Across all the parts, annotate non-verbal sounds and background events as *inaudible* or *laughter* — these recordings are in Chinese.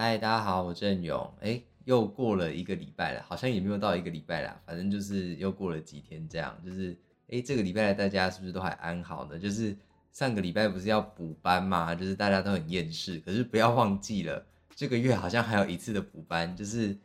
嗨，大家好，我郑勇。哎，又过了一个礼拜了，好像也没有到一个礼拜啦，反正就是又过了几天这样。就是哎，这个礼拜大家是不是都还安好呢？就是上个礼拜不是要补班嘛，就是大家都很厌世。可是不要忘记了，这个月好像还有一次的补班，就是什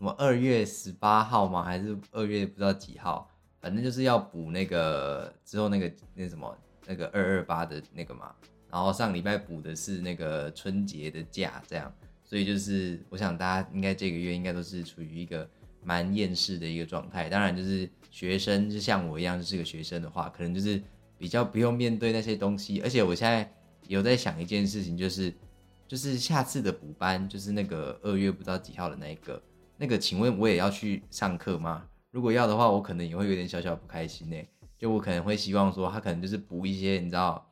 么二月十八号吗？还是二月不知道几号？反正就是要补那个之后那个那什么那个二二八的那个嘛。然后上礼拜补的是那个春节的假，这样。所以就是，我想大家应该这个月应该都是处于一个蛮厌世的一个状态。当然，就是学生，就像我一样就是个学生的话，可能就是比较不用面对那些东西。而且我现在有在想一件事情，就是就是下次的补班，就是那个二月不知道几号的那一个，那个，请问我也要去上课吗？如果要的话，我可能也会有点小小不开心呢。就我可能会希望说，他可能就是补一些，你知道，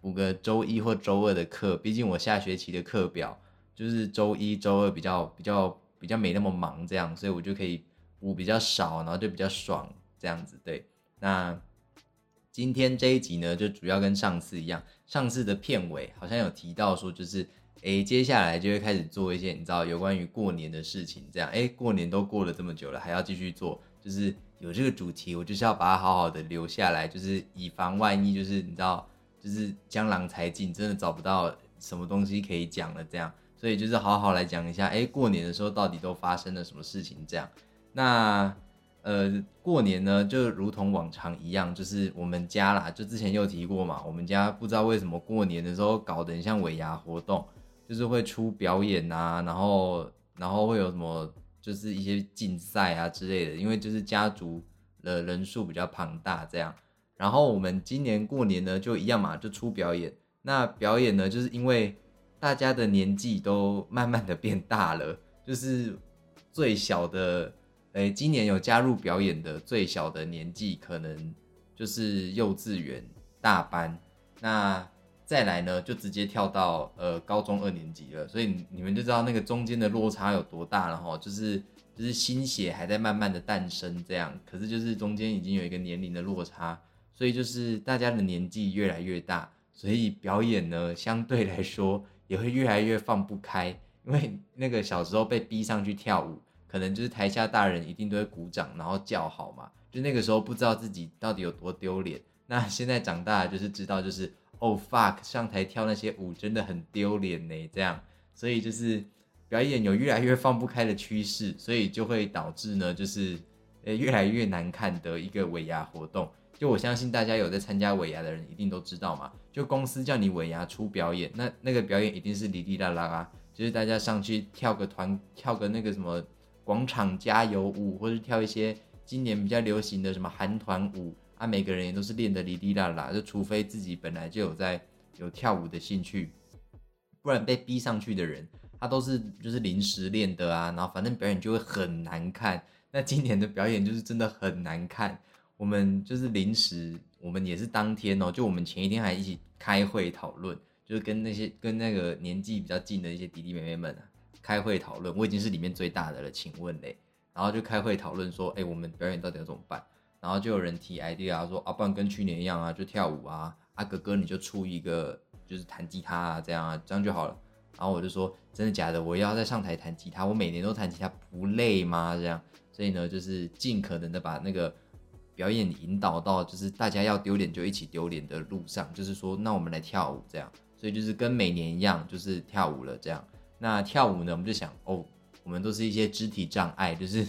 补个周一或周二的课，毕竟我下学期的课表。就是周一、周二比较比较比较没那么忙，这样，所以我就可以补比较少，然后就比较爽这样子。对，那今天这一集呢，就主要跟上次一样，上次的片尾好像有提到说，就是哎，接下来就会开始做一些你知道有关于过年的事情，这样，哎，过年都过了这么久了，还要继续做，就是有这个主题，我就是要把它好好的留下来，就是以防万一，就是你知道，就是江郎才尽，真的找不到什么东西可以讲了这样。所以就是好好来讲一下，哎，过年的时候到底都发生了什么事情？这样，那呃，过年呢，就如同往常一样，就是我们家啦，就之前有提过嘛，我们家不知道为什么过年的时候搞得很像尾牙活动，就是会出表演啊，然后然后会有什么，就是一些竞赛啊之类的，因为就是家族的人数比较庞大这样。然后我们今年过年呢，就一样嘛，就出表演。那表演呢，就是因为。大家的年纪都慢慢的变大了，就是最小的，诶，今年有加入表演的最小的年纪可能就是幼稚园大班，那再来呢就直接跳到呃高中二年级了，所以你们就知道那个中间的落差有多大了哈，就是就是新血还在慢慢的诞生这样，可是就是中间已经有一个年龄的落差，所以就是大家的年纪越来越大，所以表演呢相对来说。也会越来越放不开，因为那个小时候被逼上去跳舞，可能就是台下大人一定都会鼓掌，然后叫好嘛。就那个时候不知道自己到底有多丢脸。那现在长大就是知道，就是 *laughs* 哦 fuck，上台跳那些舞真的很丢脸呢。这样，所以就是表演有越来越放不开的趋势，所以就会导致呢，就是呃越来越难看的一个尾牙活动。就我相信大家有在参加尾牙的人一定都知道嘛，就公司叫你尾牙出表演，那那个表演一定是哩哩啦啦啊，就是大家上去跳个团，跳个那个什么广场加油舞，或者跳一些今年比较流行的什么韩团舞啊，每个人也都是练的哩哩啦啦，就除非自己本来就有在有跳舞的兴趣，不然被逼上去的人，他都是就是临时练的啊，然后反正表演就会很难看，那今年的表演就是真的很难看。我们就是临时，我们也是当天哦，就我们前一天还一起开会讨论，就是跟那些跟那个年纪比较近的一些弟弟妹妹们啊，开会讨论。我已经是里面最大的了，请问嘞？然后就开会讨论说，哎，我们表演到底要怎么办？然后就有人提 idea 说，啊，不然跟去年一样啊，就跳舞啊，啊哥哥你就出一个就是弹吉他啊，这样啊，这样就好了。然后我就说，真的假的？我要在上台弹吉他，我每年都弹吉他，不累吗？这样，所以呢，就是尽可能的把那个。表演引导到就是大家要丢脸就一起丢脸的路上，就是说那我们来跳舞这样，所以就是跟每年一样，就是跳舞了这样。那跳舞呢，我们就想哦，我们都是一些肢体障碍，就是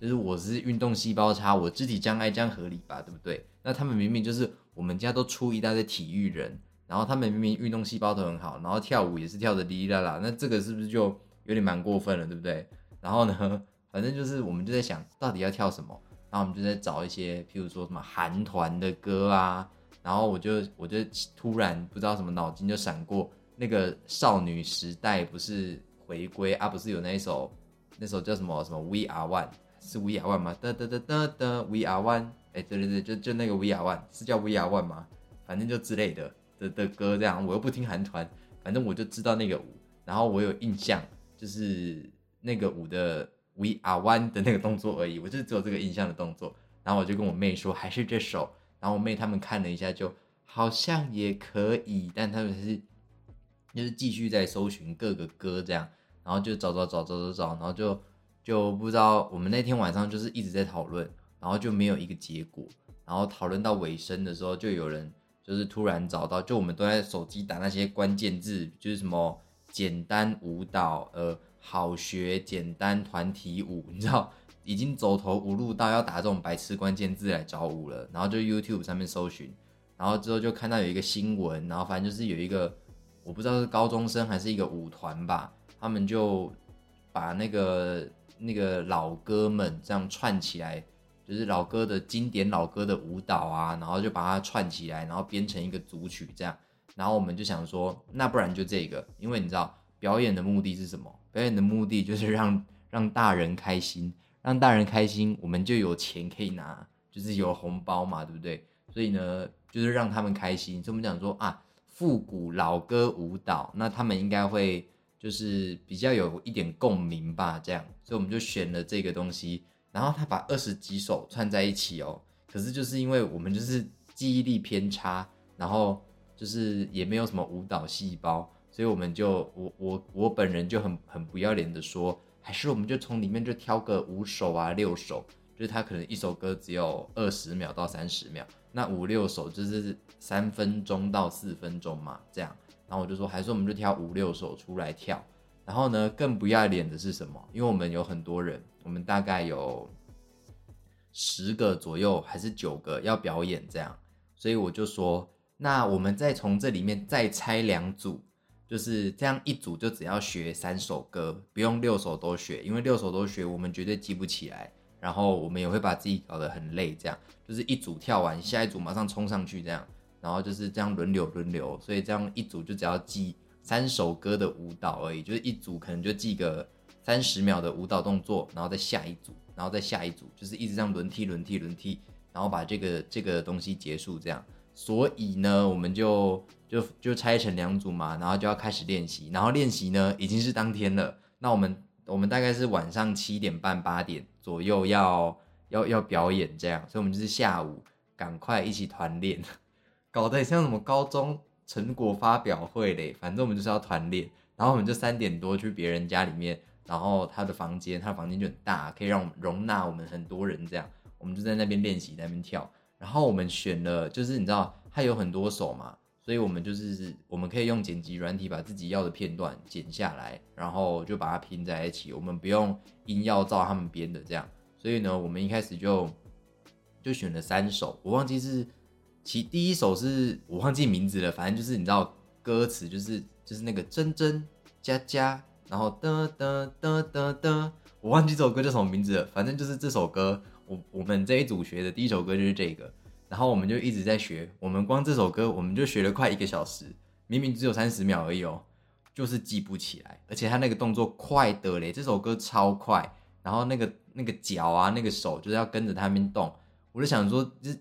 就是我是运动细胞差，我肢体障碍这样合理吧，对不对？那他们明明就是我们家都出一大堆体育人，然后他们明明运动细胞都很好，然后跳舞也是跳的哩哩啦啦，那这个是不是就有点蛮过分了，对不对？然后呢，反正就是我们就在想到底要跳什么。然后我们就在找一些，譬如说什么韩团的歌啊，然后我就我就突然不知道什么脑筋就闪过，那个少女时代不是回归啊，不是有那一首，那首叫什么什么 We Are One，是 We Are One 吗？哒哒哒哒哒 We Are One，哎，对对对，就就那个 We Are One，是叫 We Are One 吗？反正就之类的的的歌这样，我又不听韩团，反正我就知道那个舞，然后我有印象，就是那个舞的。We are one 的那个动作而已，我就只有这个印象的动作。然后我就跟我妹说，还是这首。然后我妹他们看了一下，就好像也可以，但他们是就是继续在搜寻各个歌这样。然后就找找找找找找，然后就就不知道我们那天晚上就是一直在讨论，然后就没有一个结果，然后讨论到尾声的时候，就有人就是突然找到，就我们都在手机打那些关键字，就是什么简单舞蹈，呃，好学简单团体舞，*laughs* 你知道，已经走投无路到要打这种白痴关键字来找舞了，然后就 YouTube 上面搜寻，然后之后就看到有一个新闻，然后反正就是有一个。我不知道是高中生还是一个舞团吧，他们就把那个那个老歌们这样串起来，就是老歌的经典老歌的舞蹈啊，然后就把它串起来，然后编成一个组曲这样。然后我们就想说，那不然就这个，因为你知道表演的目的是什么？表演的目的就是让让大人开心，让大人开心，我们就有钱可以拿，就是有红包嘛，对不对？所以呢，就是让他们开心。所以我们讲说啊。复古老歌舞蹈，那他们应该会就是比较有一点共鸣吧，这样，所以我们就选了这个东西，然后他把二十几首串在一起哦，可是就是因为我们就是记忆力偏差，然后就是也没有什么舞蹈细胞，所以我们就我我我本人就很很不要脸的说，还是我们就从里面就挑个五首啊六首，就是他可能一首歌只有二十秒到三十秒。那五六首就是三分钟到四分钟嘛，这样，然后我就说，还是我们就挑五六首出来跳。然后呢，更不要脸的是什么？因为我们有很多人，我们大概有十个左右，还是九个要表演这样，所以我就说，那我们再从这里面再拆两组，就是这样一组就只要学三首歌，不用六首都学，因为六首都学我们绝对记不起来。然后我们也会把自己搞得很累，这样就是一组跳完，下一组马上冲上去，这样，然后就是这样轮流轮流，所以这样一组就只要记三首歌的舞蹈而已，就是一组可能就记个三十秒的舞蹈动作，然后再下一组，然后再下一组，就是一直这样轮替轮替轮替，然后把这个这个东西结束这样。所以呢，我们就就就拆成两组嘛，然后就要开始练习，然后练习呢已经是当天了，那我们。我们大概是晚上七点半八点左右要要要表演这样，所以我们就是下午赶快一起团练，*laughs* 搞得像什么高中成果发表会嘞，反正我们就是要团练，然后我们就三点多去别人家里面，然后他的房间，他的房间就很大，可以让我们容纳我们很多人这样，我们就在那边练习，在那边跳，然后我们选了，就是你知道他有很多首嘛。所以，我们就是我们可以用剪辑软体把自己要的片段剪下来，然后就把它拼在一起。我们不用硬要照他们编的这样。所以呢，我们一开始就就选了三首，我忘记是其第一首是我忘记名字了，反正就是你知道歌词就是就是那个真真佳佳，然后噔噔噔噔噔，我忘记这首歌叫什么名字了，反正就是这首歌，我我们这一组学的第一首歌就是这个。然后我们就一直在学，我们光这首歌我们就学了快一个小时，明明只有三十秒而已哦，就是记不起来，而且他那个动作快的嘞，这首歌超快，然后那个那个脚啊，那个手就是要跟着他们动，我就想说，就是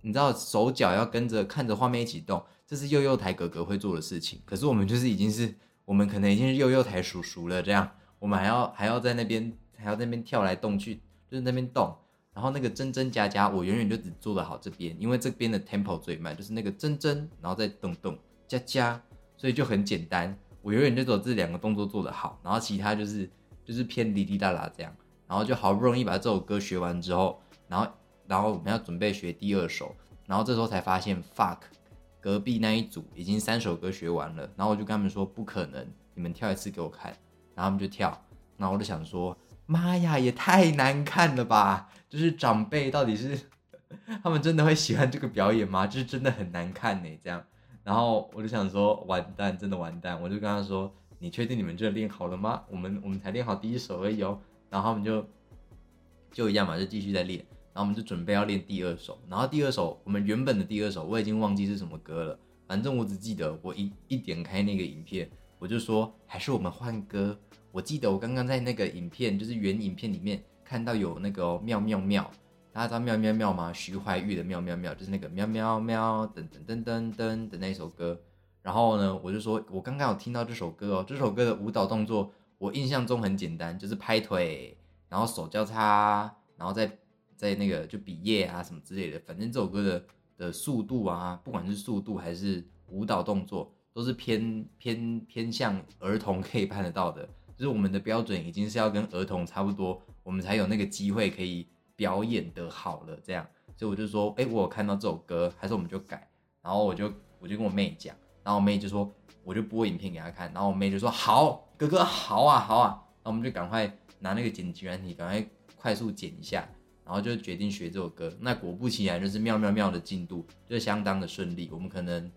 你知道手脚要跟着看着画面一起动，这是幼幼台哥哥会做的事情，可是我们就是已经是我们可能已经是幼幼台叔叔了，这样我们还要还要在那边还要在那边跳来动去，就是那边动。然后那个真真加加，我远远就只做得好这边，因为这边的 tempo 最慢，就是那个真真，然后再动动加加，所以就很简单。我远远就走这两个动作做得好，然后其他就是就是偏滴滴答答这样。然后就好不容易把这首歌学完之后，然后然后我们要准备学第二首，然后这时候才发现 fuck，隔壁那一组已经三首歌学完了。然后我就跟他们说不可能，你们跳一次给我看。然后他们就跳，然后我就想说。妈呀，也太难看了吧！*laughs* 就是长辈到底是 *laughs* 他们真的会喜欢这个表演吗？就是真的很难看呢，这样。然后我就想说，完蛋，真的完蛋！我就跟他说：“你确定你们这练好了吗？我们我们才练好第一首而已哦。”然后他们就就一样嘛，就继续在练。然后我们就准备要练第二首。然后第二首，我们原本的第二首我已经忘记是什么歌了，反正我只记得我一一点开那个影片，我就说还是我们换歌。我记得我刚刚在那个影片，就是原影片里面看到有那个妙妙妙，大家知道妙妙妙吗？徐怀钰的妙妙妙，就是那个喵喵喵噔噔噔噔噔的那首歌。然后呢，我就说，我刚刚有听到这首歌哦，这首歌的舞蹈动作我印象中很简单，就是拍腿，然后手交叉，然后再在那个就比耶啊什么之类的。反正这首歌的的速度啊，不管是速度还是舞蹈动作，都是偏偏偏向儿童可以办得到的。就是我们的标准已经是要跟儿童差不多，我们才有那个机会可以表演的好了这样。所以我就说，哎，我有看到这首歌，还是我们就改。然后我就我就跟我妹讲，然后我妹就说，我就播影片给她看，然后我妹就说好，哥哥好啊好啊，然后我们就赶快拿那个剪辑软体，赶快快速剪一下，然后就决定学这首歌。那果不其然，就是妙妙妙的进度，就相当的顺利。我们可能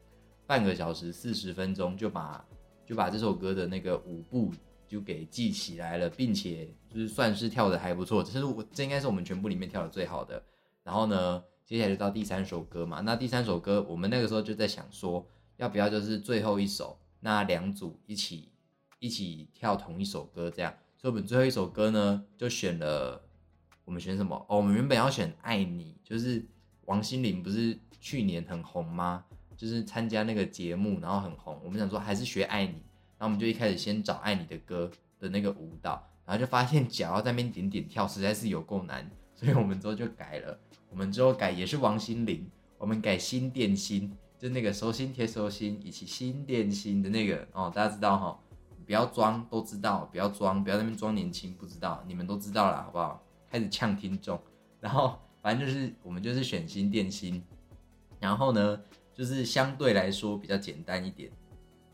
半个小时四十分钟就把就把这首歌的那个舞步就给记起来了，并且就是算是跳的还不错，这是我这应该是我们全部里面跳的最好的。然后呢？接下来就到第三首歌嘛，那第三首歌我们那个时候就在想说，要不要就是最后一首，那两组一起一起跳同一首歌这样，所以我们最后一首歌呢就选了，我们选什么？哦，我们原本要选《爱你》，就是王心凌不是去年很红吗？就是参加那个节目然后很红，我们想说还是学《爱你》，然后我们就一开始先找《爱你》的歌的那个舞蹈，然后就发现脚要在那边点点跳，实在是有够难，所以我们之后就改了。我们之后改也是王心凌，我们改心电心，就那个手心贴手心，以及心电心的那个哦，大家知道哈，不要装，都知道，不要装，不要那边装年轻，不知道，你们都知道了，好不好？开始呛听众，然后反正就是我们就是选心电心，然后呢，就是相对来说比较简单一点，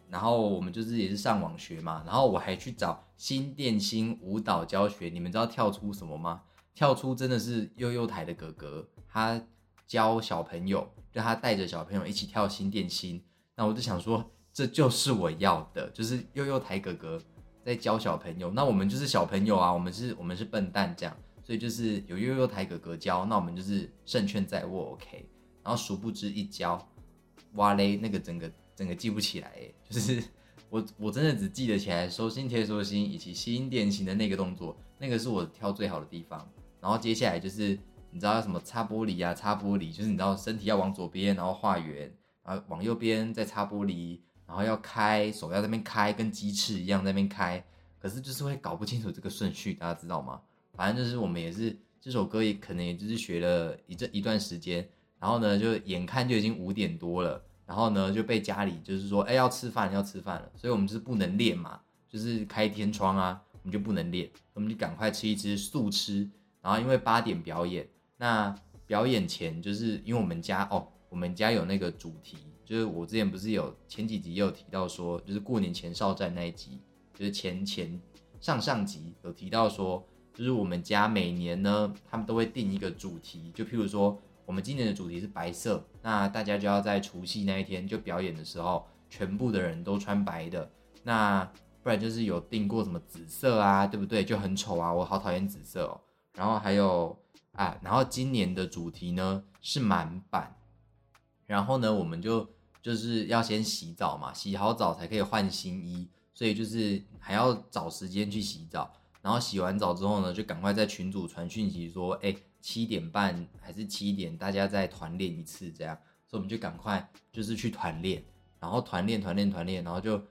然后我们就是也是上网学嘛，然后我还去找心电心舞蹈教学，你们知道跳出什么吗？跳出真的是悠悠台的哥哥，他教小朋友，就他带着小朋友一起跳新电心。那我就想说，这就是我要的，就是悠悠台哥哥在教小朋友。那我们就是小朋友啊，我们是，我们是笨蛋这样，所以就是有悠悠台哥哥教，那我们就是胜券在握，OK。然后殊不知一教，哇嘞，那个整个整个记不起来，哎，就是我我真的只记得起来收心贴收心以及吸音电型的那个动作，那个是我跳最好的地方。然后接下来就是你知道什么擦玻璃啊，擦玻璃就是你知道身体要往左边，然后画圆，然后往右边再擦玻璃，然后要开手要那边开，跟鸡翅一样在那边开，可是就是会搞不清楚这个顺序，大家知道吗？反正就是我们也是这首歌也可能也就是学了一这一段时间，然后呢就眼看就已经五点多了，然后呢就被家里就是说，哎要吃饭要吃饭了，所以我们就是不能练嘛，就是开天窗啊，我们就不能练，我们就赶快吃一吃素吃。然后因为八点表演，那表演前就是因为我们家哦，我们家有那个主题，就是我之前不是有前几集也有提到说，就是过年前哨战那一集，就是前前上上集有提到说，就是我们家每年呢，他们都会定一个主题，就譬如说我们今年的主题是白色，那大家就要在除夕那一天就表演的时候，全部的人都穿白的，那不然就是有订过什么紫色啊，对不对？就很丑啊，我好讨厌紫色哦。然后还有啊，然后今年的主题呢是满版，然后呢我们就就是要先洗澡嘛，洗好澡才可以换新衣，所以就是还要找时间去洗澡。然后洗完澡之后呢，就赶快在群组传讯息说，哎，七点半还是七点，大家再团练一次这样。所以我们就赶快就是去团练，然后团练团练团练，然后就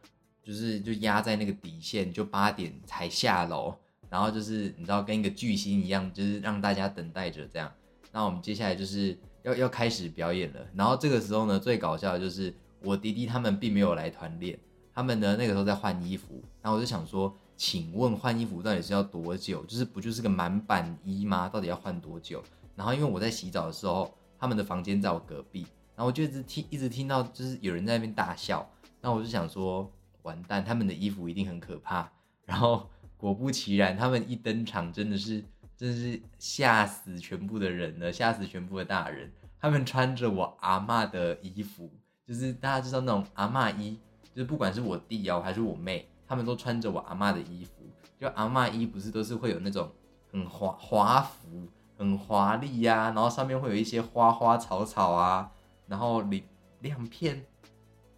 就是就压在那个底线，就八点才下楼。然后就是你知道跟一个巨星一样，就是让大家等待着这样。那我们接下来就是要要开始表演了。然后这个时候呢，最搞笑的就是我弟弟他们并没有来团练，他们呢那个时候在换衣服。然后我就想说，请问换衣服到底是要多久？就是不就是个满版衣吗？到底要换多久？然后因为我在洗澡的时候，他们的房间在我隔壁，然后我就一直听一直听到就是有人在那边大笑。那我就想说，完蛋，他们的衣服一定很可怕。然后。果不其然，他们一登场，真的是，真是吓死全部的人了，吓死全部的大人。他们穿着我阿妈的衣服，就是大家知道那种阿妈衣，就是不管是我弟哦还是我妹，他们都穿着我阿妈的衣服。就阿妈衣不是都是会有那种很华华服，很华丽呀，然后上面会有一些花花草草啊，然后亮亮片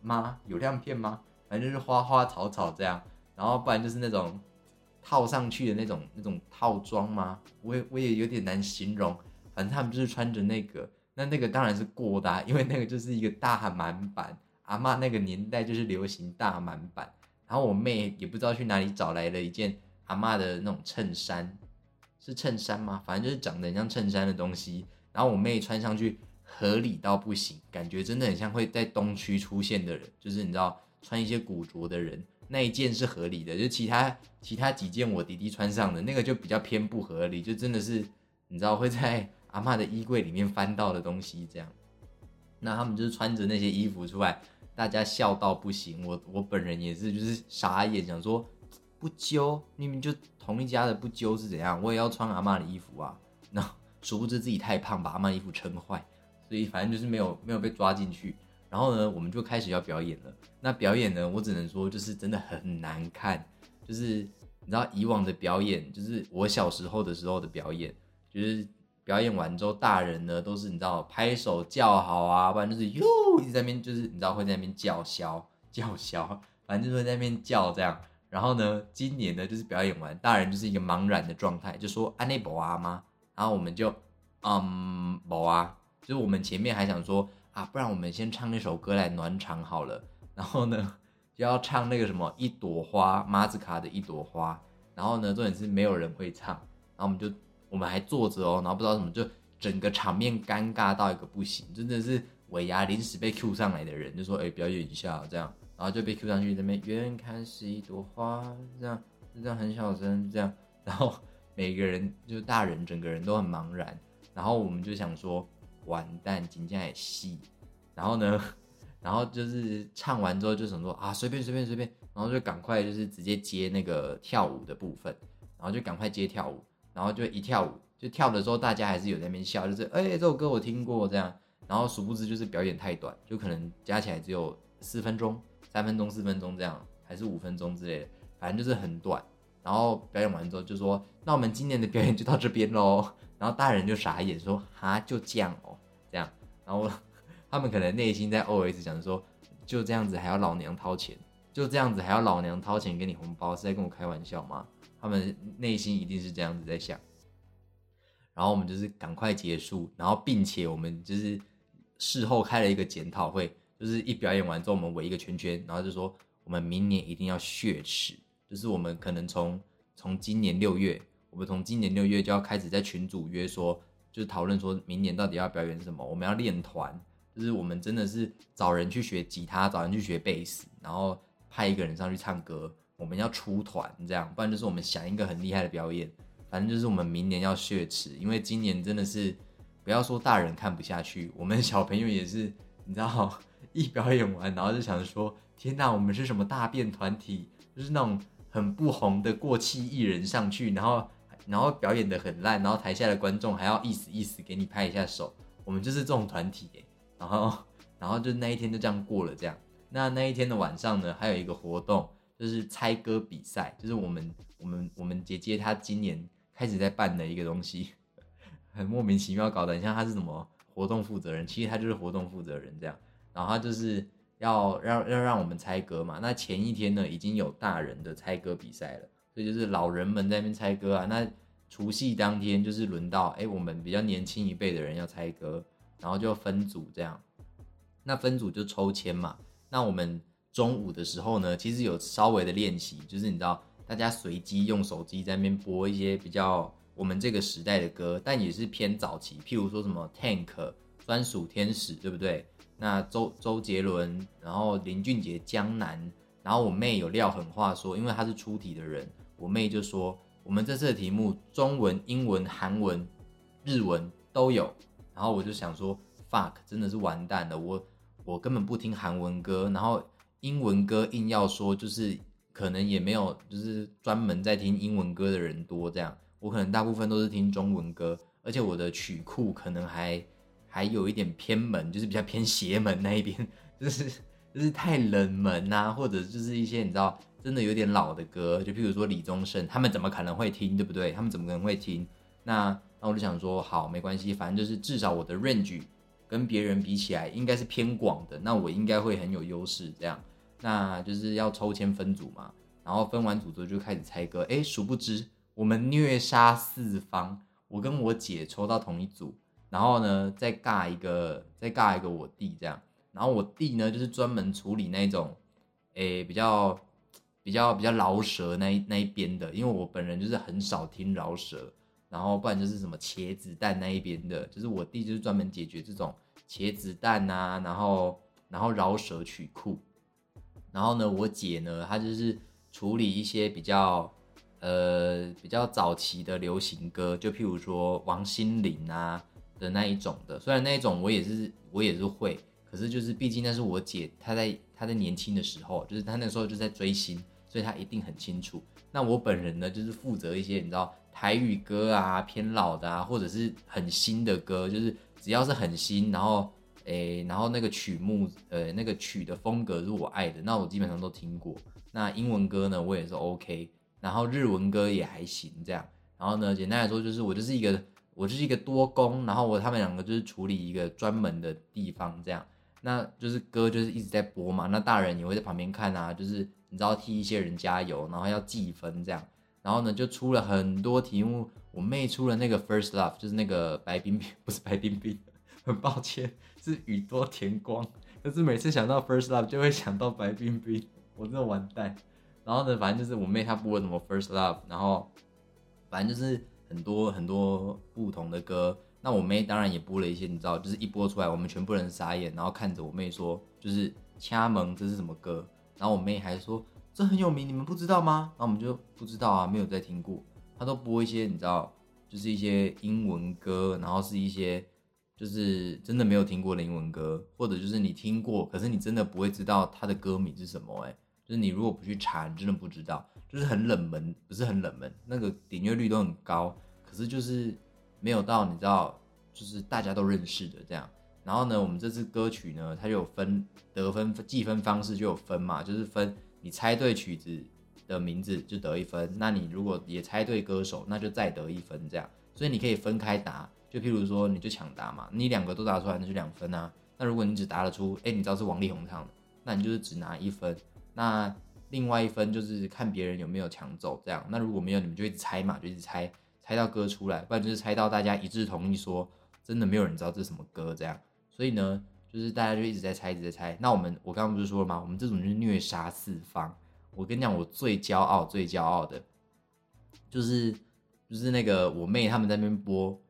吗？有亮片吗？反正就是花花草草这样，然后不然就是那种。套上去的那种那种套装吗？我也我也有点难形容。反正他们就是穿着那个，那那个当然是过的，因为那个就是一个大满版。阿妈那个年代就是流行大满版。然后我妹也不知道去哪里找来了一件阿妈的那种衬衫，是衬衫吗？反正就是长得很像衬衫的东西。然后我妹穿上去合理到不行，感觉真的很像会在东区出现的人，就是你知道穿一些古着的人。那一件是合理的，就其他其他几件我弟弟穿上的那个就比较偏不合理，就真的是你知道会在阿嬷的衣柜里面翻到的东西这样。那他们就是穿着那些衣服出来，大家笑到不行。我我本人也是，就是傻眼，想说不揪，明明就同一家的，不揪是怎样？我也要穿阿妈的衣服啊。那殊不知自己太胖，把阿妈衣服撑坏，所以反正就是没有没有被抓进去。然后呢，我们就开始要表演了。那表演呢，我只能说就是真的很难看。就是你知道以往的表演，就是我小时候的时候的表演，就是表演完之后，大人呢都是你知道拍手叫好啊，不然就是哟一直在那边就是你知道会在那边叫嚣叫嚣，反正就是在那边叫这样。然后呢，今年呢就是表演完，大人就是一个茫然的状态，就说安内博啊吗？然后我们就嗯博啊，就是我们前面还想说。啊，不然我们先唱那首歌来暖场好了。然后呢，就要唱那个什么一朵花，马子卡的一朵花。然后呢，重点是没有人会唱。然后我们就我们还坐着哦，然后不知道怎么就整个场面尴尬到一个不行，真的是尾牙临时被 Q 上来的人就说：“哎，表演一下这样。”然后就被 Q 上去，那边远看是一朵花，这样就这样很小声这样。然后每个人就大人整个人都很茫然。然后我们就想说。完蛋，紧张也戏，然后呢，然后就是唱完之后就想说啊，随便随便随便，然后就赶快就是直接接那个跳舞的部分，然后就赶快接跳舞，然后就一跳舞，就跳的时候大家还是有在那边笑，就是哎这首歌我听过这样，然后殊不知就是表演太短，就可能加起来只有四分钟、三分钟、四分钟这样，还是五分钟之类的，反正就是很短。然后表演完之后就说，那我们今年的表演就到这边喽。然后大人就傻眼说，哈就这样哦。这样，然后他们可能内心在 OS 讲说，就这样子还要老娘掏钱，就这样子还要老娘掏钱给你红包，是在跟我开玩笑吗？他们内心一定是这样子在想。然后我们就是赶快结束，然后并且我们就是事后开了一个检讨会，就是一表演完之后我们围一个圈圈，然后就说我们明年一定要血耻，就是我们可能从从今年六月，我们从今年六月就要开始在群组约说。就是讨论说明年到底要表演什么，我们要练团，就是我们真的是找人去学吉他，找人去学贝斯，然后派一个人上去唱歌，我们要出团这样，不然就是我们想一个很厉害的表演，反正就是我们明年要血池，因为今年真的是不要说大人看不下去，我们小朋友也是，你知道，一表演完，然后就想说，天哪，我们是什么大便团体，就是那种很不红的过气艺人上去，然后。然后表演的很烂，然后台下的观众还要意思意思给你拍一下手，我们就是这种团体然后，然后就那一天就这样过了，这样。那那一天的晚上呢，还有一个活动，就是猜歌比赛，就是我们我们我们姐姐她今年开始在办的一个东西，*laughs* 很莫名其妙搞的，你像她是什么活动负责人，其实她就是活动负责人这样。然后她就是要让要让我们猜歌嘛。那前一天呢，已经有大人的猜歌比赛了。所以就是老人们在那边猜歌啊。那除夕当天就是轮到哎，我们比较年轻一辈的人要猜歌，然后就分组这样。那分组就抽签嘛。那我们中午的时候呢，其实有稍微的练习，就是你知道，大家随机用手机在那边播一些比较我们这个时代的歌，但也是偏早期，譬如说什么 Tank、专属天使，对不对？那周周杰伦，然后林俊杰、江南，然后我妹有撂狠话说，因为她是出题的人。我妹就说：“我们这次的题目，中文、英文、韩文、日文都有。”然后我就想说：“fuck，真的是完蛋了！我我根本不听韩文歌，然后英文歌硬要说，就是可能也没有，就是专门在听英文歌的人多。这样，我可能大部分都是听中文歌，而且我的曲库可能还还有一点偏门，就是比较偏邪门那一边，*laughs* 就是就是太冷门啊，或者就是一些你知道。”真的有点老的歌，就譬如说李宗盛，他们怎么可能会听，对不对？他们怎么可能会听？那那我就想说，好，没关系，反正就是至少我的 range 跟别人比起来应该是偏广的，那我应该会很有优势。这样，那就是要抽签分组嘛，然后分完组之后就开始猜歌。哎，殊不知我们虐杀四方，我跟我姐抽到同一组，然后呢再尬一个，再尬一个我弟这样，然后我弟呢就是专门处理那种，哎比较。比较比较饶舌那一那一边的，因为我本人就是很少听饶舌，然后不然就是什么茄子蛋那一边的，就是我弟就是专门解决这种茄子蛋啊，然后然后饶舌曲库，然后呢，我姐呢，她就是处理一些比较呃比较早期的流行歌，就譬如说王心凌啊的那一种的。虽然那一种我也是我也是会，可是就是毕竟那是我姐她在她在年轻的时候，就是她那时候就在追星，所以她一定很清楚。那我本人呢，就是负责一些你知道台语歌啊、偏老的啊，或者是很新的歌，就是只要是很新，然后。诶，然后那个曲目，呃，那个曲的风格是我爱的，那我基本上都听过。那英文歌呢，我也是 OK，然后日文歌也还行这样。然后呢，简单来说就是我就是一个，我就是一个多工，然后我他们两个就是处理一个专门的地方这样。那就是歌就是一直在播嘛，那大人也会在旁边看啊，就是你知道替一些人加油，然后要计分这样。然后呢，就出了很多题目，我妹出了那个 First Love，就是那个白冰冰，不是白冰冰，很抱歉。是宇多田光，可是每次想到 First Love 就会想到白冰冰，我真的完蛋。然后呢，反正就是我妹她播了什么 First Love，然后反正就是很多很多不同的歌。那我妹当然也播了一些，你知道，就是一播出来，我们全部人傻眼，然后看着我妹说，就是掐门这是什么歌？然后我妹还说这很有名，你们不知道吗？那我们就不知道啊，没有再听过。他都播一些你知道，就是一些英文歌，然后是一些。就是真的没有听过的英文歌，或者就是你听过，可是你真的不会知道它的歌名是什么。哎，就是你如果不去查，你真的不知道。就是很冷门，不是很冷门，那个点阅率都很高，可是就是没有到你知道，就是大家都认识的这样。然后呢，我们这次歌曲呢，它就有分得分计分方式就有分嘛，就是分你猜对曲子的名字就得一分，那你如果也猜对歌手，那就再得一分这样。所以你可以分开答。就譬如说，你就抢答嘛，你两个都答出来，那就两分啊。那如果你只答得出，哎，你知道是王力宏唱的，那你就是只拿一分。那另外一分就是看别人有没有抢走这样。那如果没有，你们就一直猜嘛，就一直猜，猜到歌出来，不然就是猜到大家一致同意说，真的没有人知道这是什么歌这样。所以呢，就是大家就一直在猜，一直在猜。那我们，我刚刚不是说了吗？我们这种就是虐杀四方。我跟你讲，我最骄傲、最骄傲的，就是就是那个我妹他们在那边播。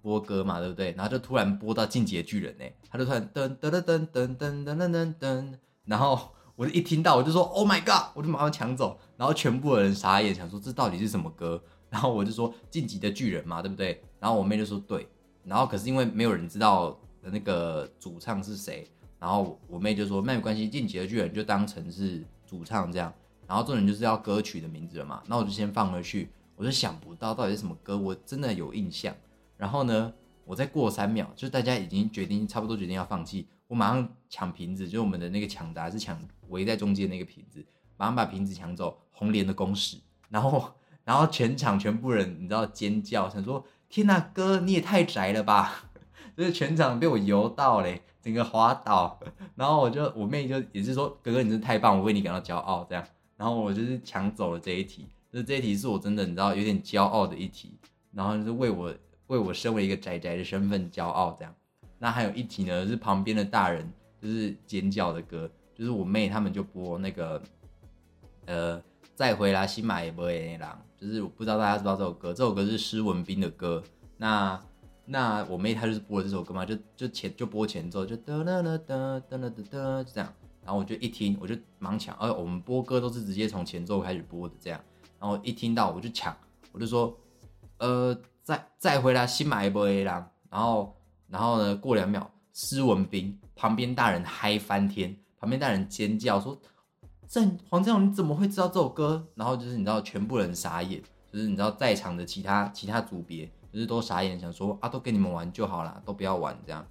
播歌嘛，对不对？然后就突然播到《进阶巨人》呢，他就突然噔噔噔噔噔噔噔噔噔，然后我就一听到，我就说 “Oh my god”，我就马上抢走，然后全部的人傻眼，想说这到底是什么歌？然后我就说《晋级的巨人》嘛，对不对？然后我妹就说对，然后可是因为没有人知道那个主唱是谁，然后我妹就说那没关系，《晋级的巨人》就当成是主唱这样，然后重点就是要歌曲的名字了嘛，那我就先放回去，我就想不到到底是什么歌，我真的有印象。然后呢，我再过三秒，就大家已经决定差不多决定要放弃，我马上抢瓶子，就我们的那个抢答是抢围在中间那个瓶子，马上把瓶子抢走，红莲的公式，然后然后全场全部人你知道尖叫，想说天呐，哥你也太宅了吧，就是全场被我游到嘞，整个滑倒，然后我就我妹就也是说哥哥你真的太棒，我为你感到骄傲这样，然后我就是抢走了这一题，就是这一题是我真的你知道有点骄傲的一题，然后就是为我。为我身为一个宅宅的身份骄傲，这样。那还有一题呢，是旁边的大人就是尖叫的歌，就是我妹他们就播那个，呃，再回来新马也不会狼，就是我不知道大家知道这首歌，这首歌是施文斌的歌。那那我妹她就是播了这首歌嘛，就就前就播前奏，就哒哒哒哒哒哒哒这样。然后我就一听，我就忙抢，而我们播歌都是直接从前奏开始播的这样。然后一听到我就抢，我就说，呃。再再回来新买一波 A 啦，然后然后呢？过两秒，施文斌旁边大人嗨翻天，旁边大人尖叫说：“郑黄正勇你怎么会知道这首歌？”然后就是你知道，全部人傻眼，就是你知道在场的其他其他组别就是都傻眼，想说啊，都跟你们玩就好了，都不要玩这样。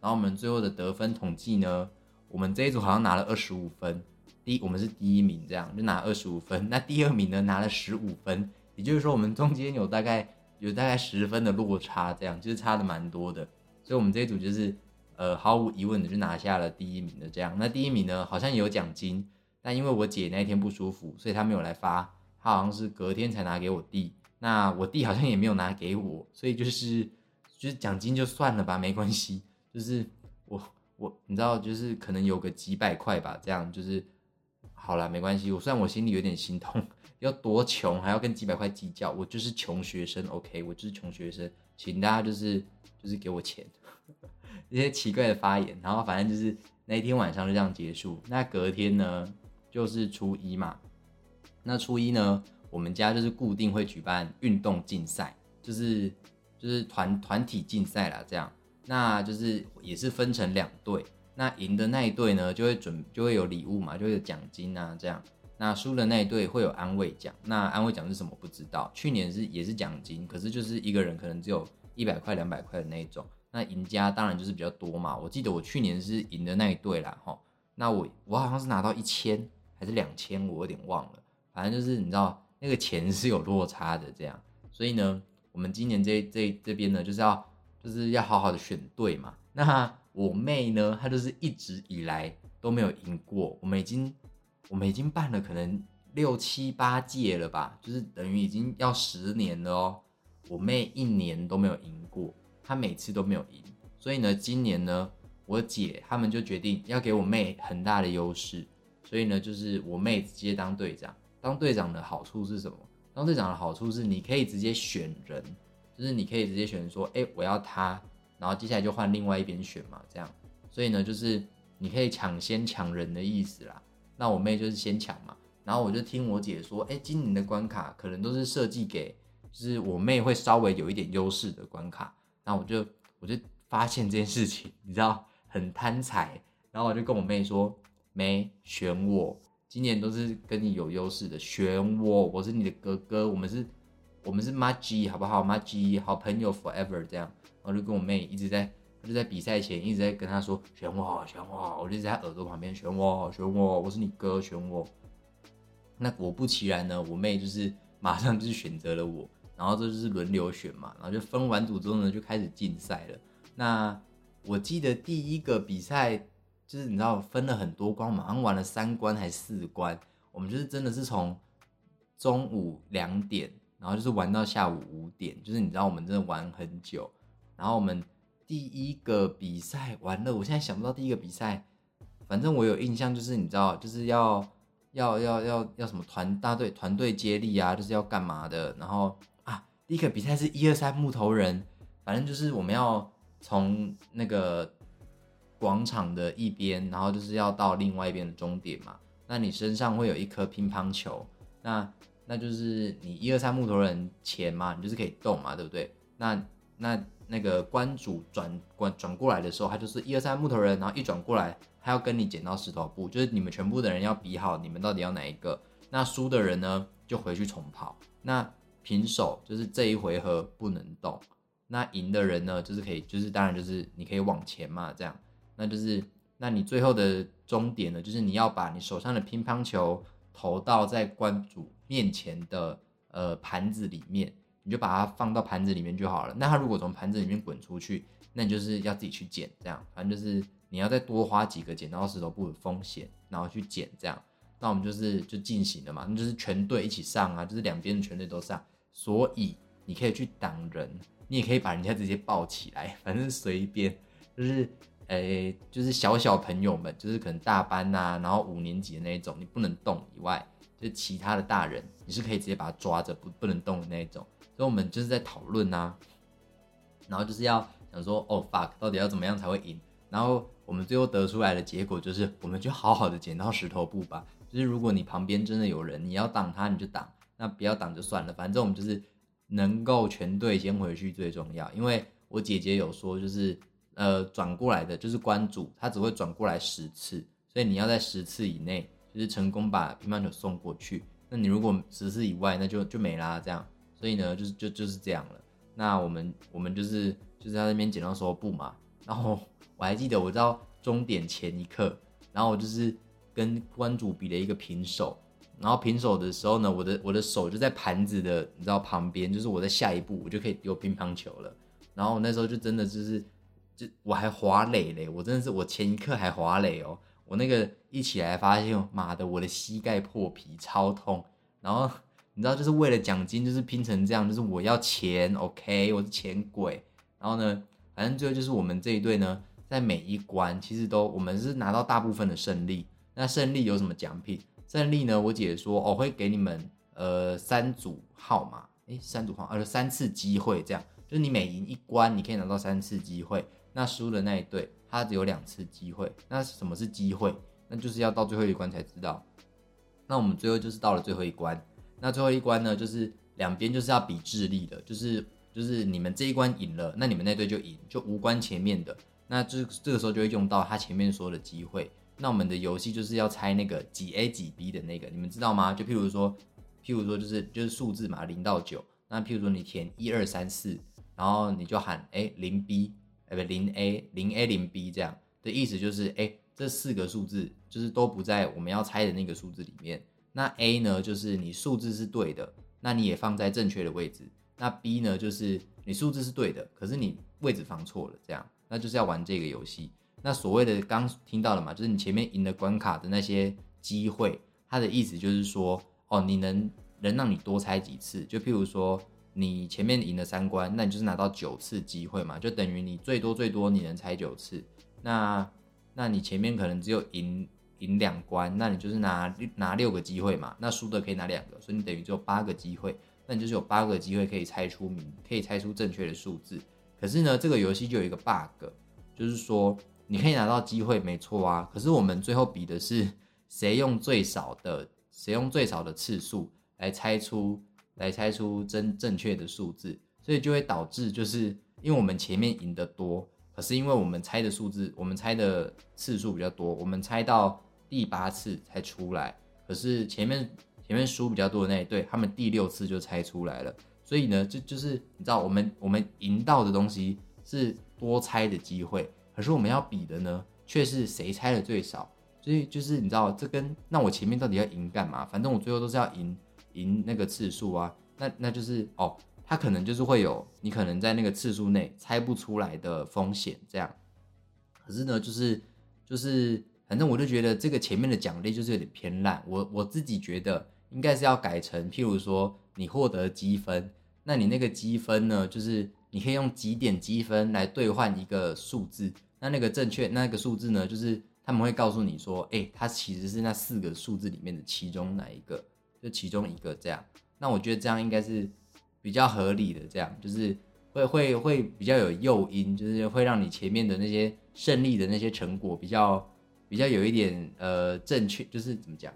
然后我们最后的得分统计呢，我们这一组好像拿了二十五分，第一我们是第一名，这样就拿二十五分。那第二名呢拿了十五分，也就是说我们中间有大概。有大概十分的落差，这样就是差的蛮多的，所以我们这一组就是呃毫无疑问的就拿下了第一名的这样。那第一名呢好像也有奖金，但因为我姐那天不舒服，所以她没有来发，她好像是隔天才拿给我弟。那我弟好像也没有拿给我，所以就是就是奖金就算了吧，没关系。就是我我你知道就是可能有个几百块吧，这样就是好了，没关系。我虽然我心里有点心痛。要多穷还要跟几百块计较，我就是穷学生，OK，我就是穷学生，请大家就是就是给我钱，*laughs* 一些奇怪的发言，然后反正就是那一天晚上就这样结束。那隔天呢，就是初一嘛。那初一呢，我们家就是固定会举办运动竞赛，就是就是团团体竞赛啦，这样。那就是也是分成两队，那赢的那一队呢，就会准就会有礼物嘛，就会有奖金啊，这样。那输的那一队会有安慰奖，那安慰奖是什么不知道。去年是也是奖金，可是就是一个人可能只有一百块、两百块的那一种。那赢家当然就是比较多嘛。我记得我去年是赢的那一队啦，哈。那我我好像是拿到一千还是两千，我有点忘了。反正就是你知道那个钱是有落差的这样。所以呢，我们今年这这这边呢，就是要。就是要好好的选对嘛。那我妹呢，她就是一直以来都没有赢过。我们已经我们已经办了可能六七八届了吧，就是等于已经要十年了哦。我妹一年都没有赢过，她每次都没有赢。所以呢，今年呢，我姐他们就决定要给我妹很大的优势。所以呢，就是我妹直接当队长。当队长的好处是什么？当队长的好处是你可以直接选人。就是你可以直接选说，哎，我要他，然后接下来就换另外一边选嘛，这样。所以呢，就是你可以抢先抢人的意思啦。那我妹就是先抢嘛，然后我就听我姐说，哎，今年的关卡可能都是设计给，就是我妹会稍微有一点优势的关卡。那我就我就发现这件事情，你知道很贪财，然后我就跟我妹说，妹选我，今年都是跟你有优势的，选我，我是你的哥哥，我们是。我们是 m 吉，好不好 m 吉，好朋友 forever 这样，然后就跟我妹一直在，就在比赛前一直在跟他说选我，选我，我就在耳朵旁边选我，选我，我是你哥，选我。那果不其然呢，我妹就是马上就是选择了我，然后这就是轮流选嘛，然后就分完组之后呢，就开始竞赛了。那我记得第一个比赛就是你知道分了很多关，马上玩了三关还四关，我们就是真的是从中午两点。然后就是玩到下午五点，就是你知道我们真的玩很久。然后我们第一个比赛完了，我现在想不到第一个比赛，反正我有印象就是你知道就是要要要要要什么团大队团队接力啊，就是要干嘛的。然后啊，第一个比赛是一二三木头人，反正就是我们要从那个广场的一边，然后就是要到另外一边的终点嘛。那你身上会有一颗乒乓球，那。那就是你一二三木头人前嘛，你就是可以动嘛，对不对？那那那个关主转关转过来的时候，他就是一二三木头人，然后一转过来，他要跟你剪刀石头布，就是你们全部的人要比好，你们到底要哪一个？那输的人呢，就回去重跑。那平手就是这一回合不能动。那赢的人呢，就是可以，就是当然就是你可以往前嘛，这样。那就是那你最后的终点呢，就是你要把你手上的乒乓球投到在关主。面前的呃盘子里面，你就把它放到盘子里面就好了。那它如果从盘子里面滚出去，那你就是要自己去捡，这样反正就是你要再多花几个剪刀石头布的风险，然后去捡这样。那我们就是就进行了嘛，那就是全队一起上啊，就是两边的全队都上，所以你可以去挡人，你也可以把人家直接抱起来，反正随便，就是诶，就是小小朋友们，就是可能大班呐，然后五年级的那一种，你不能动以外。就其他的大人，你是可以直接把他抓着不不能动的那一种，所以我们就是在讨论呐，然后就是要想说，哦 fuck，到底要怎么样才会赢？然后我们最后得出来的结果就是，我们就好好的剪刀石头布吧。就是如果你旁边真的有人，你要挡他你就挡，那不要挡就算了。反正我们就是能够全队先回去最重要。因为我姐姐有说，就是呃转过来的就是关主，他只会转过来十次，所以你要在十次以内。就是成功把乒乓球送过去，那你如果十次以外，那就就没啦。这样，所以呢，就是就就是这样了。那我们我们就是就是在那边捡到手布嘛。然后我还记得，我到终点前一刻，然后我就是跟关主比了一个平手。然后平手的时候呢，我的我的手就在盘子的你知道旁边，就是我在下一步我就可以丢乒乓球了。然后我那时候就真的就是我还滑垒嘞，我真的是我前一刻还滑垒哦。我那个一起来发现，妈的，我的膝盖破皮超痛。然后你知道，就是为了奖金，就是拼成这样，就是我要钱，OK，我是钱鬼。然后呢，反正最后就是我们这一队呢，在每一关其实都我们是拿到大部分的胜利。那胜利有什么奖品？胜利呢？我姐说哦会给你们呃三组号码，诶，三组号，呃三次机会，这样就是你每赢一关，你可以拿到三次机会。那输的那一队。他只有两次机会，那什么是机会？那就是要到最后一关才知道。那我们最后就是到了最后一关，那最后一关呢，就是两边就是要比智力的，就是就是你们这一关赢了，那你们那队就赢，就无关前面的。那这这个时候就会用到他前面说的机会。那我们的游戏就是要猜那个几 A 几 B 的那个，你们知道吗？就譬如说，譬如说就是就是数字嘛，零到九。那譬如说你填一二三四，然后你就喊哎零 B，不零 A 零 A 零 B 这样的意思就是哎这四个数字就是都不在我们要猜的那个数字里面。那 A 呢就是你数字是对的，那你也放在正确的位置。那 B 呢就是你数字是对的，可是你位置放错了，这样。那就是要玩这个游戏。那所谓的刚听到了嘛，就是你前面赢的关卡的那些机会，它的意思就是说，哦，你能能让你多猜几次。就譬如说，你前面赢了三关，那你就是拿到九次机会嘛，就等于你最多最多你能猜九次。那那你前面可能只有赢赢两关，那你就是拿拿六个机会嘛。那输的可以拿两个，所以你等于只有八个机会。那你就是有八个机会可以猜出名，可以猜出正确的数字。可是呢，这个游戏就有一个 bug，就是说你可以拿到机会，没错啊。可是我们最后比的是谁用最少的，谁用最少的次数来猜出，来猜出真正确的数字，所以就会导致，就是因为我们前面赢得多，可是因为我们猜的数字，我们猜的次数比较多，我们猜到第八次才出来，可是前面前面输比较多的那一队，他们第六次就猜出来了。所以呢，就就是你知道，我们我们赢到的东西是多猜的机会，可是我们要比的呢，却是谁猜的最少。所以就是你知道，这跟那我前面到底要赢干嘛？反正我最后都是要赢赢那个次数啊。那那就是哦，他可能就是会有你可能在那个次数内猜不出来的风险这样。可是呢，就是就是反正我就觉得这个前面的奖励就是有点偏烂。我我自己觉得应该是要改成，譬如说你获得积分。那你那个积分呢？就是你可以用几点积分来兑换一个数字。那那个正确那个数字呢？就是他们会告诉你说，哎，它其实是那四个数字里面的其中哪一个，就其中一个这样。那我觉得这样应该是比较合理的，这样就是会会会比较有诱因，就是会让你前面的那些胜利的那些成果比较比较有一点呃正确，就是怎么讲，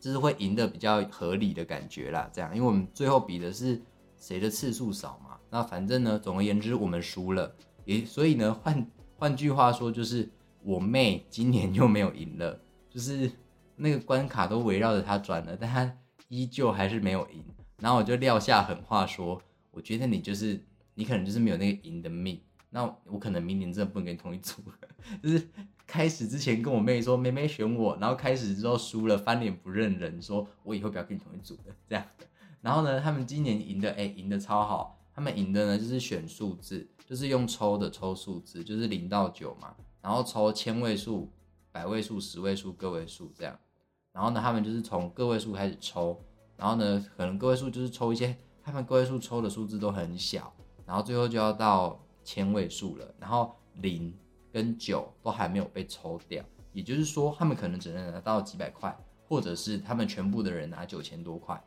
就是会赢得比较合理的感觉啦。这样，因为我们最后比的是。谁的次数少嘛？那反正呢，总而言之，我们输了。也所以呢，换换句话说，就是我妹今年又没有赢了，就是那个关卡都围绕着她转了，但她依旧还是没有赢。然后我就撂下狠话说，我觉得你就是你可能就是没有那个赢的命。那我可能明年真的不能跟你同一组了。*laughs* 就是开始之前跟我妹说，妹妹选我，然后开始之后输了，翻脸不认人，说我以后不要跟你同一组的这样。然后呢，他们今年赢的，哎，赢的超好。他们赢的呢，就是选数字，就是用抽的抽数字，就是零到九嘛。然后抽千位数、百位数、十位数、个位数这样。然后呢，他们就是从个位数开始抽。然后呢，可能个位数就是抽一些，他们个位数抽的数字都很小。然后最后就要到千位数了。然后零跟九都还没有被抽掉，也就是说，他们可能只能拿到几百块，或者是他们全部的人拿九千多块。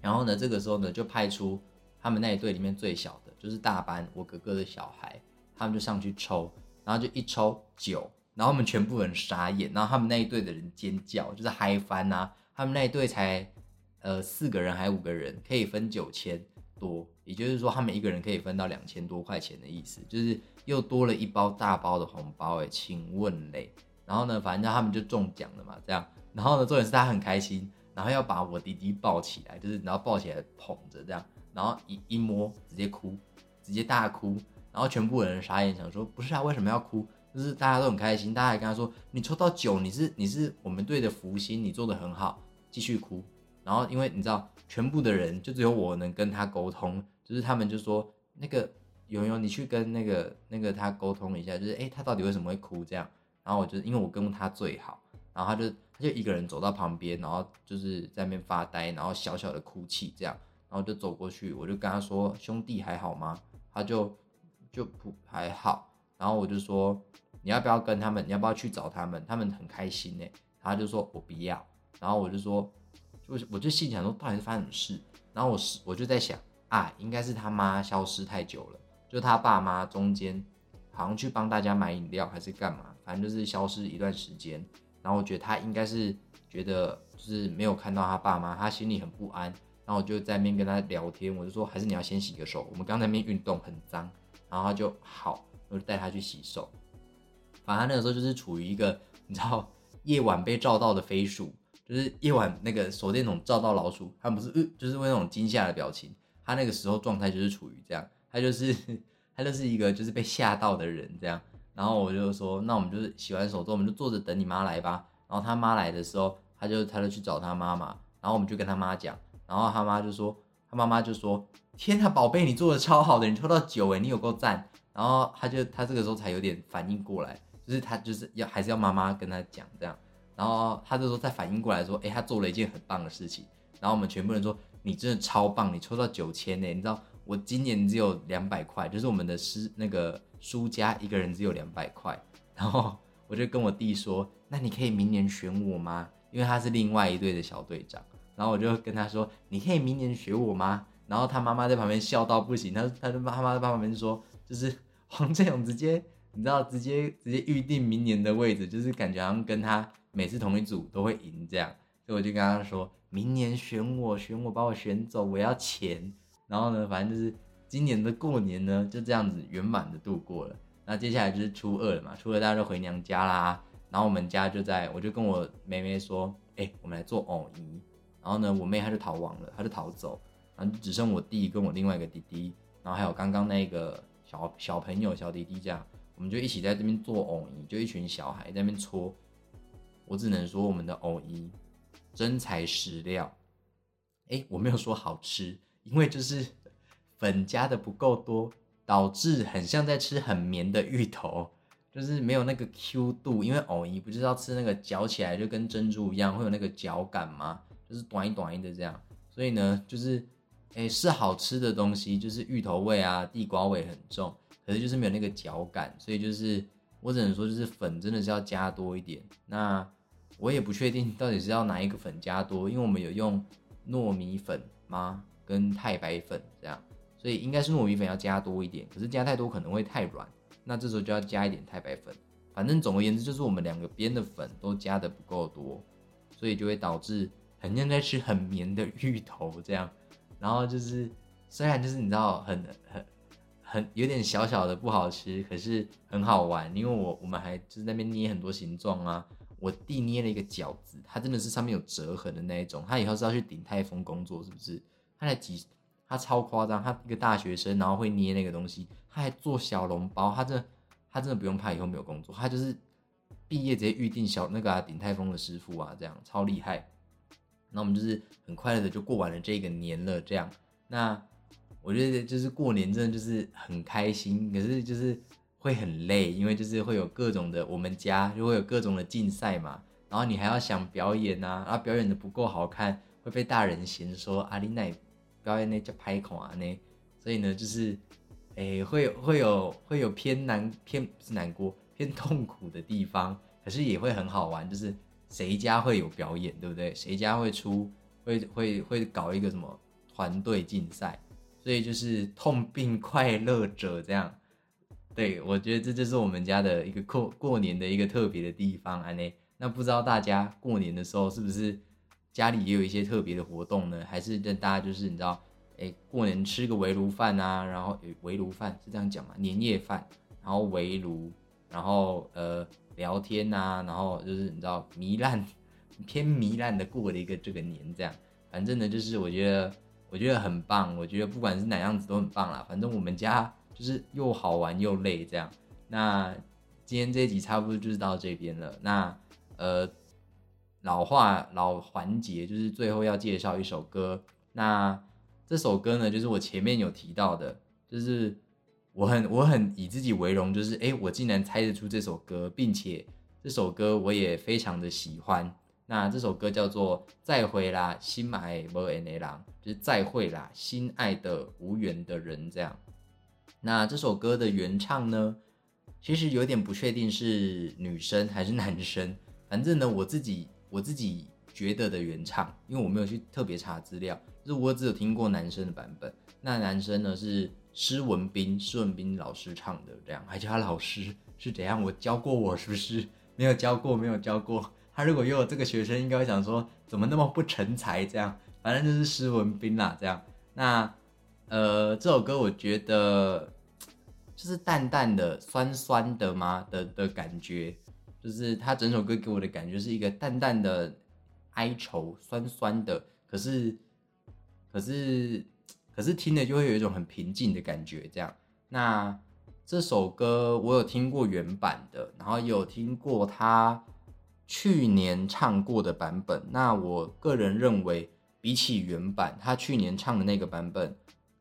然后呢，这个时候呢，就派出他们那一队里面最小的，就是大班我哥哥的小孩，他们就上去抽，然后就一抽九，然后我们全部人傻眼，然后他们那一队的人尖叫，就是嗨翻呐！他们那一队才呃四个人还五个人，可以分九千多，也就是说他们一个人可以分到两千多块钱的意思，就是又多了一包大包的红包哎，请问嘞？然后呢，反正他们就中奖了嘛，这样，然后呢，重点是他很开心。然后要把我弟弟抱起来，就是然后抱起来捧着这样，然后一一摸直接哭，直接大哭，然后全部人傻眼，想说不是啊，为什么要哭？就是大家都很开心，大家还跟他说你抽到九，你是你是我们队的福星，你做的很好，继续哭。然后因为你知道，全部的人就只有我能跟他沟通，就是他们就说那个悠悠，你去跟那个那个他沟通一下，就是哎他到底为什么会哭这样？然后我就因为我跟他最好，然后他就。他就一个人走到旁边，然后就是在那边发呆，然后小小的哭泣这样，然后就走过去，我就跟他说：“兄弟还好吗？”他就就不还好，然后我就说：“你要不要跟他们？你要不要去找他们？他们很开心呢。”他就说：“我不要。”然后我就说：“就我就心想说，到底是发生什么事？”然后我是我就在想啊，应该是他妈消失太久了，就他爸妈中间好像去帮大家买饮料还是干嘛，反正就是消失一段时间。然后我觉得他应该是觉得就是没有看到他爸妈，他心里很不安。然后我就在那边跟他聊天，我就说还是你要先洗个手，我们刚才那边运动很脏。然后他就好，我就带他去洗手。反正他那个时候就是处于一个你知道夜晚被照到的飞鼠，就是夜晚那个手电筒照到老鼠，他不是呃就是会那种惊吓的表情。他那个时候状态就是处于这样，他就是他就是一个就是被吓到的人这样。然后我就说，那我们就是洗完手之后，我们就坐着等你妈来吧。然后他妈来的时候，他就他就去找他妈妈，然后我们就跟他妈讲，然后他妈就说，他妈妈就说，天呐，宝贝，你做的超好的，你抽到九诶，你有够赞。然后他就他这个时候才有点反应过来，就是他就是要还是要妈妈跟他讲这样。然后他这时候再反应过来说，哎，他做了一件很棒的事情。然后我们全部人说，你真的超棒，你抽到九千呢，你知道。我今年只有两百块，就是我们的师那个输家一个人只有两百块，然后 *laughs* 我就跟我弟说，那你可以明年选我吗？因为他是另外一队的小队长，然后我就跟他说，你可以明年选我吗？然后他妈妈在旁边笑到不行，他他的妈妈在旁边说，就是黄振勇直接你知道直接直接预定明年的位置，就是感觉好像跟他每次同一组都会赢这样，所以我就跟他说，明年选我，选我把我选走，我要钱。然后呢，反正就是今年的过年呢，就这样子圆满的度过了。那接下来就是初二了嘛，初二大家就回娘家啦。然后我们家就在，我就跟我妹妹说，哎，我们来做藕姨。然后呢，我妹她就逃亡了，她就逃走，然后只剩我弟跟我另外一个弟弟，然后还有刚刚那个小小朋友小弟弟这样，我们就一起在这边做藕姨，就一群小孩在那边搓。我只能说我们的藕姨真材实料。哎，我没有说好吃。因为就是粉加的不够多，导致很像在吃很绵的芋头，就是没有那个 Q 度。因为藕姨不就是要吃那个嚼起来就跟珍珠一样，会有那个嚼感吗？就是短一短一的这样。所以呢，就是哎是好吃的东西，就是芋头味啊、地瓜味很重，可是就是没有那个嚼感。所以就是我只能说，就是粉真的是要加多一点。那我也不确定到底是要哪一个粉加多，因为我们有用糯米粉吗？跟太白粉这样，所以应该是糯米粉要加多一点，可是加太多可能会太软，那这时候就要加一点太白粉。反正总而言之，就是我们两个边的粉都加的不够多，所以就会导致很像在吃很绵的芋头这样。然后就是虽然就是你知道很很很有点小小的不好吃，可是很好玩，因为我我们还就是那边捏很多形状啊。我弟捏了一个饺子，它真的是上面有折痕的那一种，他以后是要去顶泰丰工作是不是？他才几，他超夸张，他一个大学生，然后会捏那个东西，他还做小笼包，他真，他真的不用怕以后没有工作，他就是毕业直接预定小那个鼎泰丰的师傅啊，这样超厉害。那我们就是很快乐的就过完了这个年了，这样。那我觉得就是过年真的就是很开心，可是就是会很累，因为就是会有各种的，我们家就会有各种的竞赛嘛，然后你还要想表演啊，然后表演的不够好看，会被大人嫌说阿丽奈。表演那叫拍孔啊那，所以呢，就是，诶，会会有会有偏难偏是难过偏痛苦的地方，可是也会很好玩，就是谁家会有表演，对不对？谁家会出会会会搞一个什么团队竞赛，所以就是痛并快乐着这样。对我觉得这就是我们家的一个过过年的一个特别的地方啊那那不知道大家过年的时候是不是？家里也有一些特别的活动呢，还是大家就是你知道，哎，过年吃个围炉饭啊，然后围炉饭是这样讲嘛，年夜饭，然后围炉，然后呃聊天呐，然后就是你知道糜烂偏糜烂的过了一个这个年这样，反正呢就是我觉得我觉得很棒，我觉得不管是哪样子都很棒啦，反正我们家就是又好玩又累这样。那今天这一集差不多就是到这边了，那呃。老话老环节就是最后要介绍一首歌，那这首歌呢，就是我前面有提到的，就是我很我很以自己为荣，就是哎，我竟然猜得出这首歌，并且这首歌我也非常的喜欢。那这首歌叫做《再会啦，心爱无缘的人》，就是再会啦，心爱的无缘的人这样。那这首歌的原唱呢，其实有点不确定是女生还是男生，反正呢我自己。我自己觉得的原唱，因为我没有去特别查资料，就是我只有听过男生的版本。那男生呢是施文斌，施文斌老师唱的，这样还叫他老师是怎样？我教过我是不是？没有教过，没有教过。他如果又有这个学生，应该会想说怎么那么不成才这样。反正就是施文斌啦，这样。那呃，这首歌我觉得就是淡淡的酸酸的吗的的感觉，就是他整首歌给我的感觉是一个淡淡的哀愁，酸酸的。可是可是可是听了就会有一种很平静的感觉，这样。那这首歌我有听过原版的，然后有听过他去年唱过的版本。那我个人认为。比起原版，他去年唱的那个版本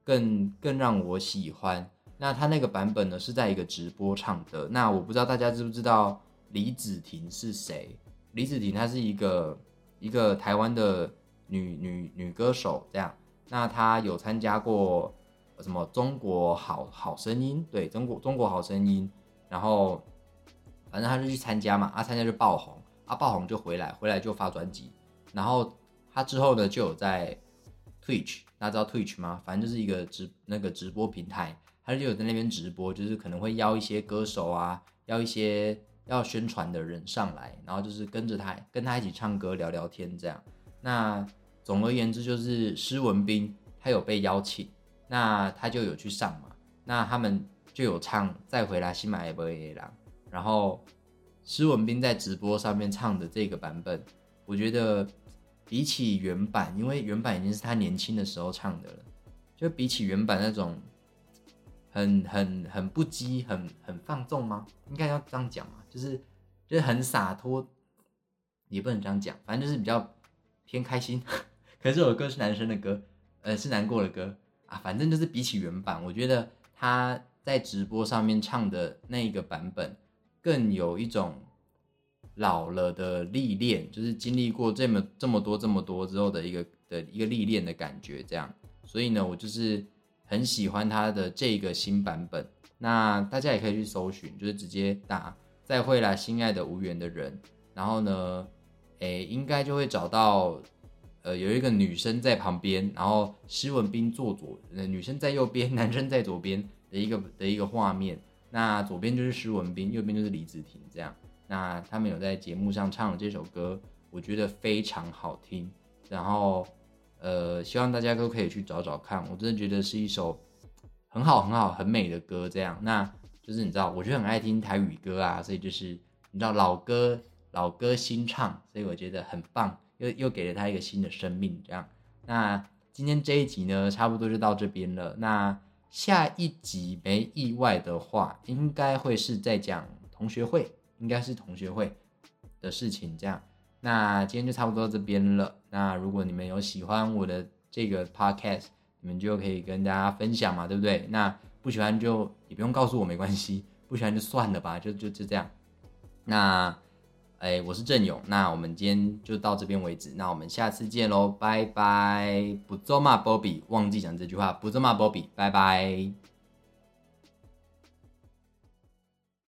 更更让我喜欢。那他那个版本呢，是在一个直播唱的。那我不知道大家知不知道李子婷是谁？李子婷她是一个一个台湾的女女女歌手，这样。那她有参加过什么中国好好声音？对，中国中国好声音。然后反正她就去参加嘛，啊，参加就爆红，啊，爆红就回来，回来就发专辑，然后。他之后呢，就有在 Twitch，大家知道 Twitch 吗？反正就是一个直那个直播平台，他就有在那边直播，就是可能会邀一些歌手啊，邀一些要宣传的人上来，然后就是跟着他，跟他一起唱歌聊聊天这样。那总而言之，就是施文斌他有被邀请，那他就有去上嘛。那他们就有唱《再回来新马也不会狼》，然后施文斌在直播上面唱的这个版本，我觉得。比起原版，因为原版已经是他年轻的时候唱的了，就比起原版那种很很很不羁、很很放纵吗？应该要这样讲嘛，就是就是很洒脱，也不能这样讲，反正就是比较偏开心。*laughs* 可是这首歌是男生的歌，呃，是难过的歌啊。反正就是比起原版，我觉得他在直播上面唱的那一个版本更有一种。老了的历练，就是经历过这么这么多这么多之后的一个的一个历练的感觉，这样。所以呢，我就是很喜欢他的这个新版本。那大家也可以去搜寻，就是直接打“再会啦，心爱的无缘的人”，然后呢，诶，应该就会找到，呃，有一个女生在旁边，然后施文斌坐左，呃，女生在右边，男生在左边的一个的一个画面。那左边就是施文斌，右边就是李子婷，这样。那他们有在节目上唱了这首歌，我觉得非常好听。然后，呃，希望大家都可以去找找看，我真的觉得是一首很好、很好、很美的歌。这样，那就是你知道，我就很爱听台语歌啊，所以就是你知道老歌、老歌新唱，所以我觉得很棒，又又给了他一个新的生命。这样，那今天这一集呢，差不多就到这边了。那下一集没意外的话，应该会是在讲同学会。应该是同学会的事情，这样。那今天就差不多这边了。那如果你们有喜欢我的这个 podcast，你们就可以跟大家分享嘛，对不对？那不喜欢就也不用告诉我，没关系。不喜欢就算了吧，就就就这样。那，哎，我是郑勇。那我们今天就到这边为止。那我们下次见喽，拜拜。不做骂波比忘记讲这句话，不做骂波比拜拜。